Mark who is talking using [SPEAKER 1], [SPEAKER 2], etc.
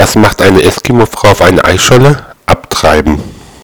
[SPEAKER 1] Was macht eine Eskimo-Frau auf einer Eisscholle? Abtreiben.